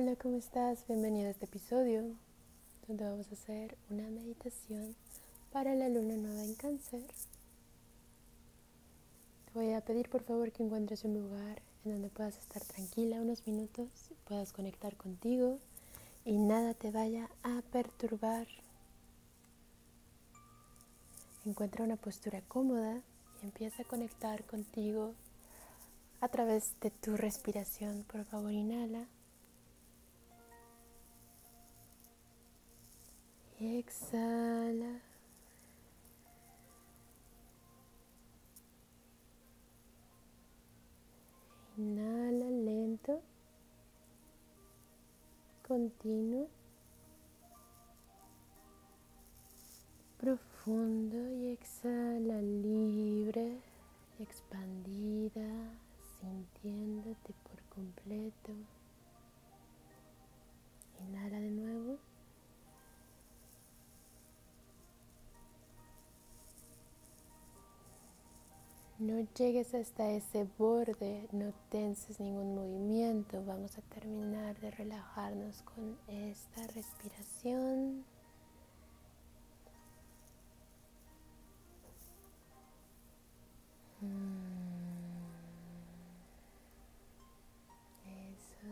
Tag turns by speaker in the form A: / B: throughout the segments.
A: Hola, ¿cómo estás? Bienvenido a este episodio donde vamos a hacer una meditación para la luna nueva en cáncer. Te voy a pedir por favor que encuentres un lugar en donde puedas estar tranquila unos minutos, puedas conectar contigo y nada te vaya a perturbar. Encuentra una postura cómoda y empieza a conectar contigo a través de tu respiración. Por favor, inhala. Y exhala. Inhala lento, continuo, profundo y exhala libre, expandida, sintiéndote por completo. No llegues hasta ese borde, no tenses ningún movimiento. Vamos a terminar de relajarnos con esta respiración. Eso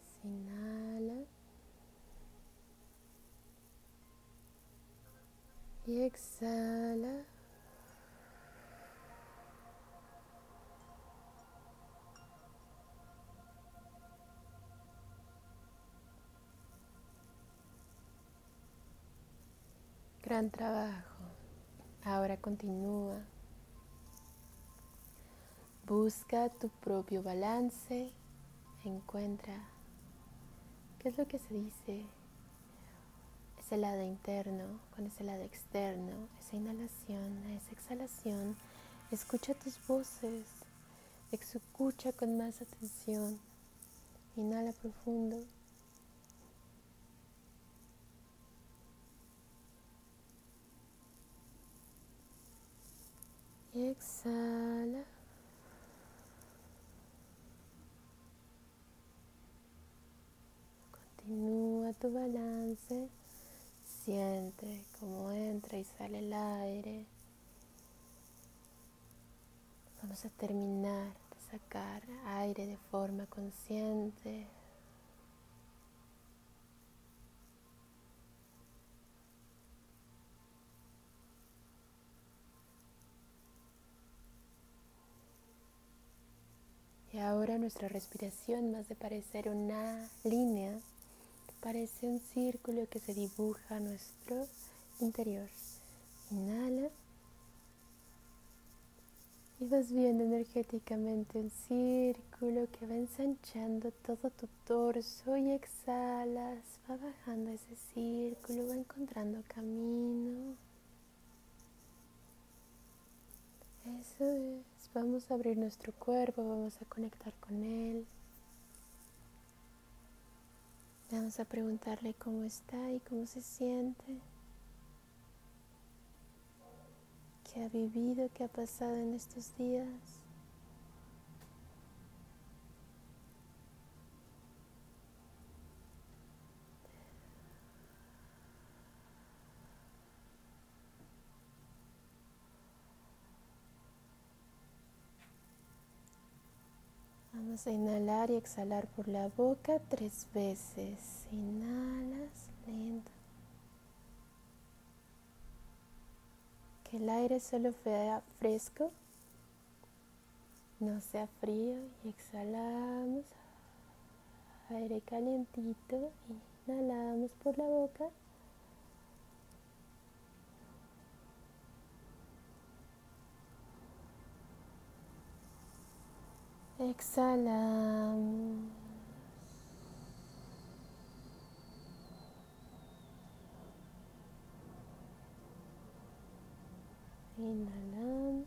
A: es, inhala. Y exhala. Gran trabajo. Ahora continúa. Busca tu propio balance. Encuentra qué es lo que se dice. Ese lado interno con ese lado externo. Esa inhalación, esa exhalación. Escucha tus voces. Escucha con más atención. Inhala profundo. Y exhala. Continúa tu balance. Siente cómo entra y sale el aire. Vamos a terminar de sacar aire de forma consciente. Y ahora nuestra respiración, más de parecer una línea, parece un círculo que se dibuja a nuestro interior. Inhala. Y vas viendo energéticamente un círculo que va ensanchando todo tu torso y exhalas, va bajando ese círculo, va encontrando camino. Eso es. Vamos a abrir nuestro cuerpo, vamos a conectar con él. Vamos a preguntarle cómo está y cómo se siente. ¿Qué ha vivido? ¿Qué ha pasado en estos días? Vamos a inhalar y exhalar por la boca tres veces. Inhalas lento. Que el aire solo sea fresco, no sea frío. Y exhalamos. Aire calientito. Inhalamos por la boca. Exhalamos. Inhalamos.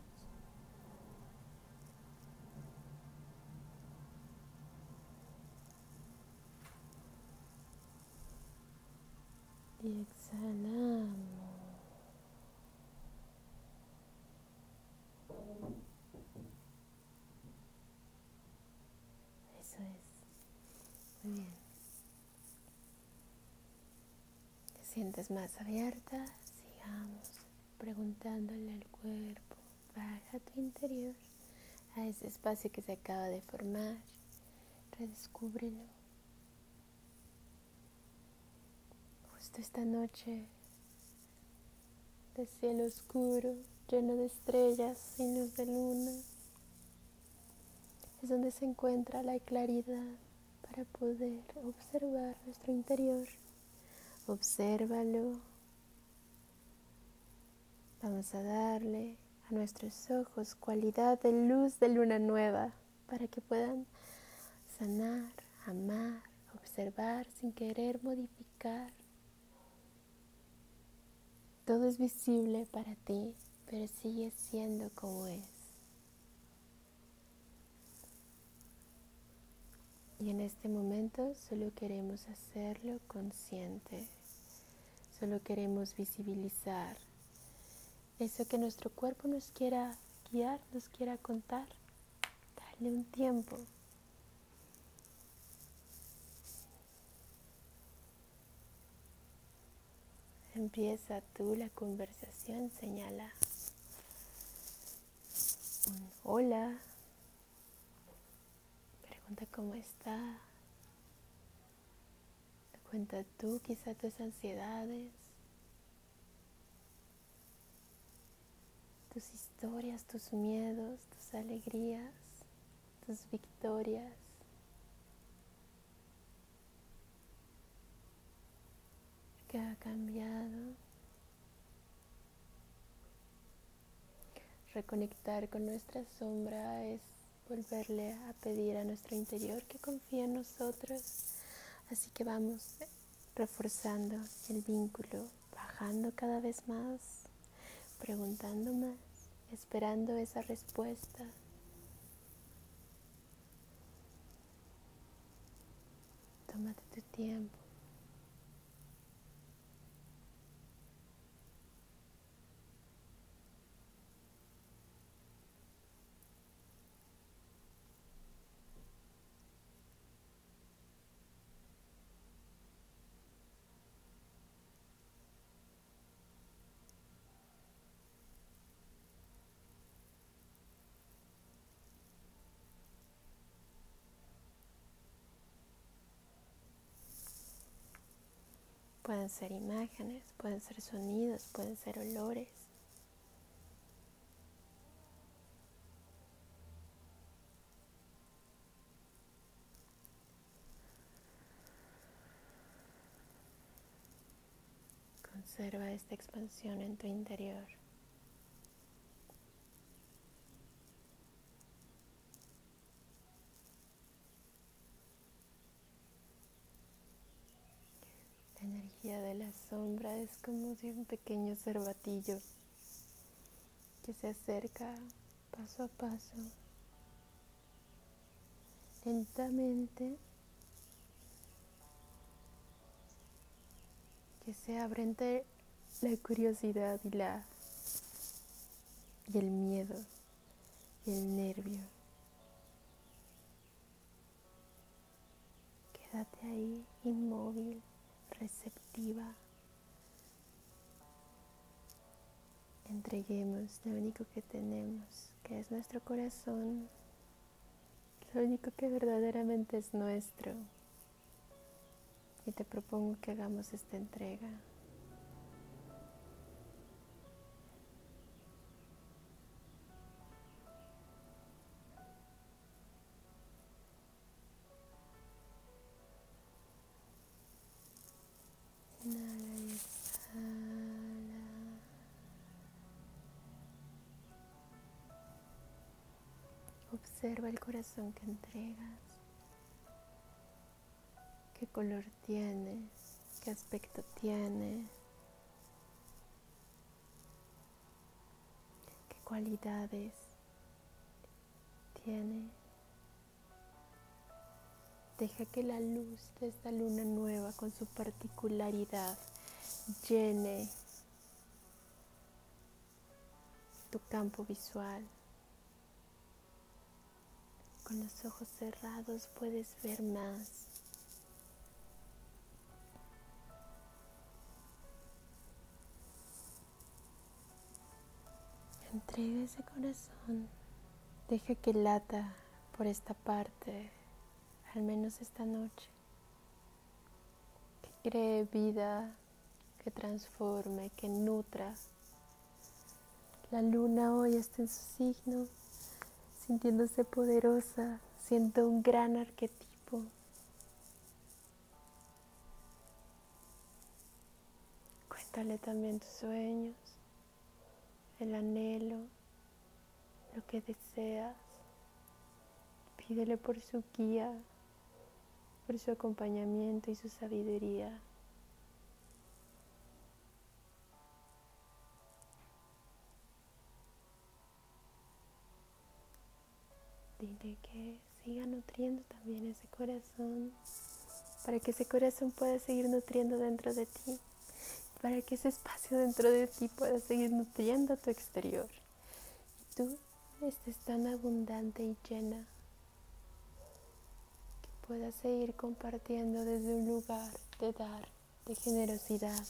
A: Y. sientes más abierta, sigamos preguntándole al cuerpo, baja tu interior a ese espacio que se acaba de formar, redescúbrelo. Justo esta noche de cielo oscuro, lleno de estrellas, sin luz de luna, es donde se encuentra la claridad para poder observar nuestro interior. Obsérvalo. Vamos a darle a nuestros ojos cualidad de luz de luna nueva para que puedan sanar, amar, observar sin querer modificar. Todo es visible para ti, pero sigue siendo como es. Y en este momento solo queremos hacerlo consciente. Solo queremos visibilizar eso que nuestro cuerpo nos quiera guiar, nos quiera contar. Dale un tiempo. Empieza tú la conversación, señala hola, pregunta cómo está, cuenta tú quizá tus ansiedades, tus historias, tus miedos, tus alegrías, tus victorias. que ha cambiado. Reconectar con nuestra sombra es volverle a pedir a nuestro interior que confíe en nosotros. Así que vamos reforzando el vínculo, bajando cada vez más, preguntando más, esperando esa respuesta. Tómate tu tiempo. Pueden ser imágenes, pueden ser sonidos, pueden ser olores. Conserva esta expansión en tu interior. De la sombra es como de un pequeño cervatillo que se acerca paso a paso, lentamente, que se abre entre la curiosidad y la y el miedo y el nervio. Quédate ahí inmóvil receptiva. Entreguemos lo único que tenemos, que es nuestro corazón, lo único que verdaderamente es nuestro. Y te propongo que hagamos esta entrega. Observa el corazón que entregas. ¿Qué color tiene? ¿Qué aspecto tiene? ¿Qué cualidades tiene? Deja que la luz de esta luna nueva con su particularidad llene tu campo visual con los ojos cerrados puedes ver más. Entrega ese corazón. Deja que lata por esta parte, al menos esta noche. Que cree vida, que transforme, que nutra. La luna hoy está en su signo sintiéndose poderosa, siendo un gran arquetipo. Cuéntale también tus sueños el anhelo, lo que deseas. Pídele por su guía, por su acompañamiento y su sabiduría. Que siga nutriendo también ese corazón, para que ese corazón pueda seguir nutriendo dentro de ti para que ese espacio dentro de ti pueda seguir nutriendo tu exterior y tú estés tan abundante y llena que puedas seguir compartiendo desde un lugar de dar, de generosidad.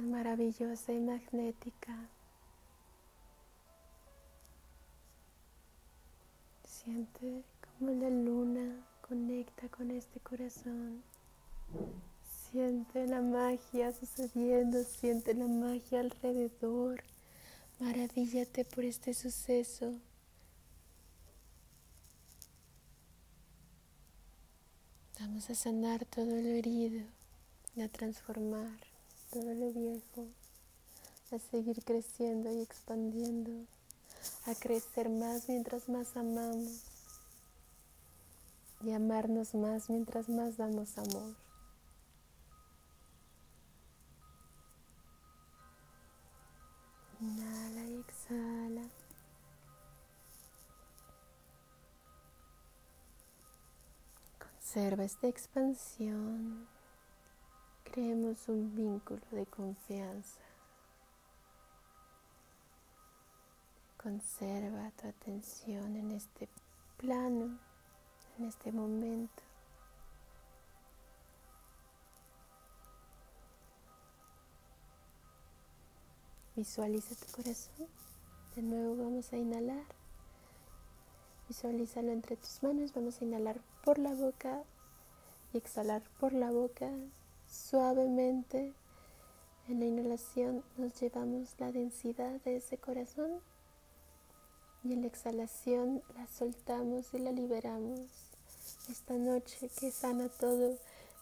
A: Maravillosa y magnética. Siente como la luna conecta con este corazón. Siente la magia sucediendo, siente la magia alrededor. Maravíllate por este suceso. Vamos a sanar todo lo herido, a transformar todo lo viejo, a seguir creciendo y expandiendo a crecer más mientras más amamos y amarnos más mientras más damos amor. Inhala y exhala. Conserva esta expansión. Creemos un vínculo de confianza. Conserva tu atención en este plano, en este momento. Visualiza tu corazón. De nuevo vamos a inhalar. Visualízalo entre tus manos. Vamos a inhalar por la boca y exhalar por la boca suavemente. En la inhalación nos llevamos la densidad de ese corazón y en la exhalación la soltamos y la liberamos. Esta noche que sana todo,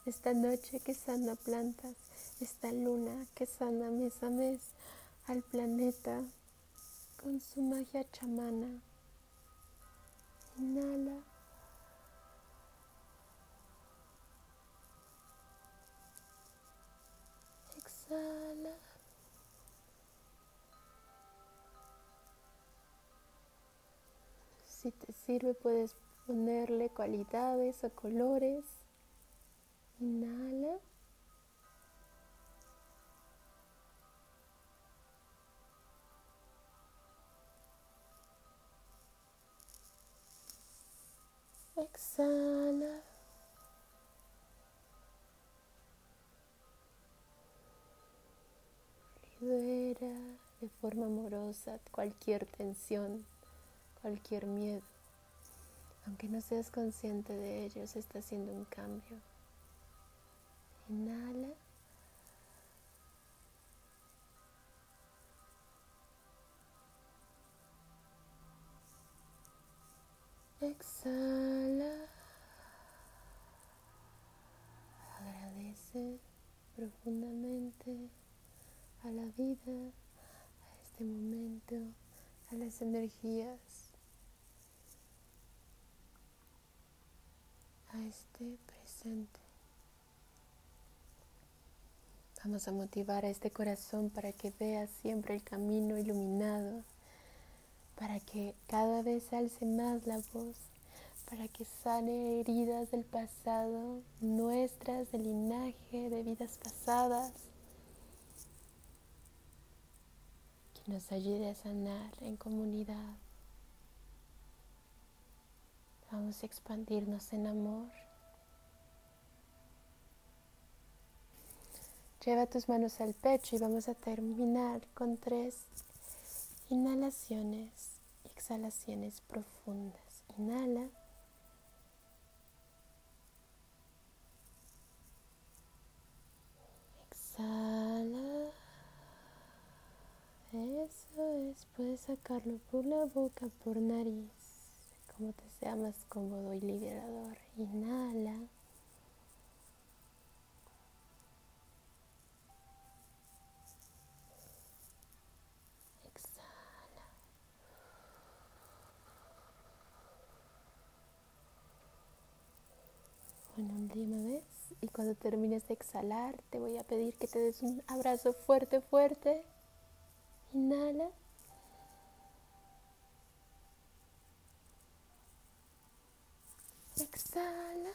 A: esta noche que sana plantas, esta luna que sana mes a mes al planeta con su magia chamana. Inhala. Si te sirve puedes ponerle cualidades o colores. Inhala. Exhala. Libera de forma amorosa cualquier tensión cualquier miedo. Aunque no seas consciente de ello, se está haciendo un cambio. Inhala. Exhala. Agradece profundamente a la vida, a este momento, a las energías a este presente. Vamos a motivar a este corazón para que vea siempre el camino iluminado, para que cada vez alce más la voz, para que sane heridas del pasado, nuestras, de linaje, de vidas pasadas, que nos ayude a sanar en comunidad Vamos a expandirnos en amor. Lleva tus manos al pecho y vamos a terminar con tres inhalaciones y exhalaciones profundas. Inhala. Exhala. Eso es, puedes sacarlo por la boca, por nariz como te sea más cómodo y liberador. Inhala. Exhala. Una última vez. Y cuando termines de exhalar, te voy a pedir que te des un abrazo fuerte, fuerte. Inhala. Exhala.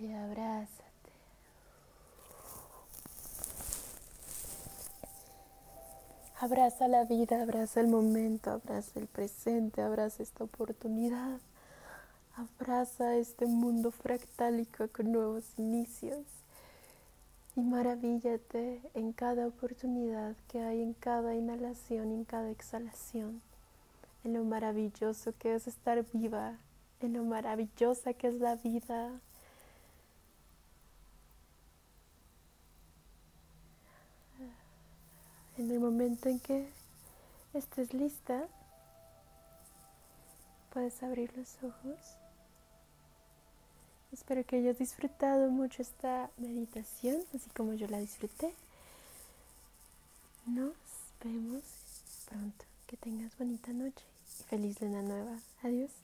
A: Y abrázate. Abraza la vida, abraza el momento, abraza el presente, abraza esta oportunidad. Abraza este mundo fractálico con nuevos inicios. Y maravíllate en cada oportunidad que hay en cada inhalación y en cada exhalación en lo maravilloso que es estar viva, en lo maravillosa que es la vida. En el momento en que estés lista, puedes abrir los ojos. Espero que hayas disfrutado mucho esta meditación, así como yo la disfruté. Nos vemos pronto. Que tengas bonita noche. Feliz luna nueva. Adiós.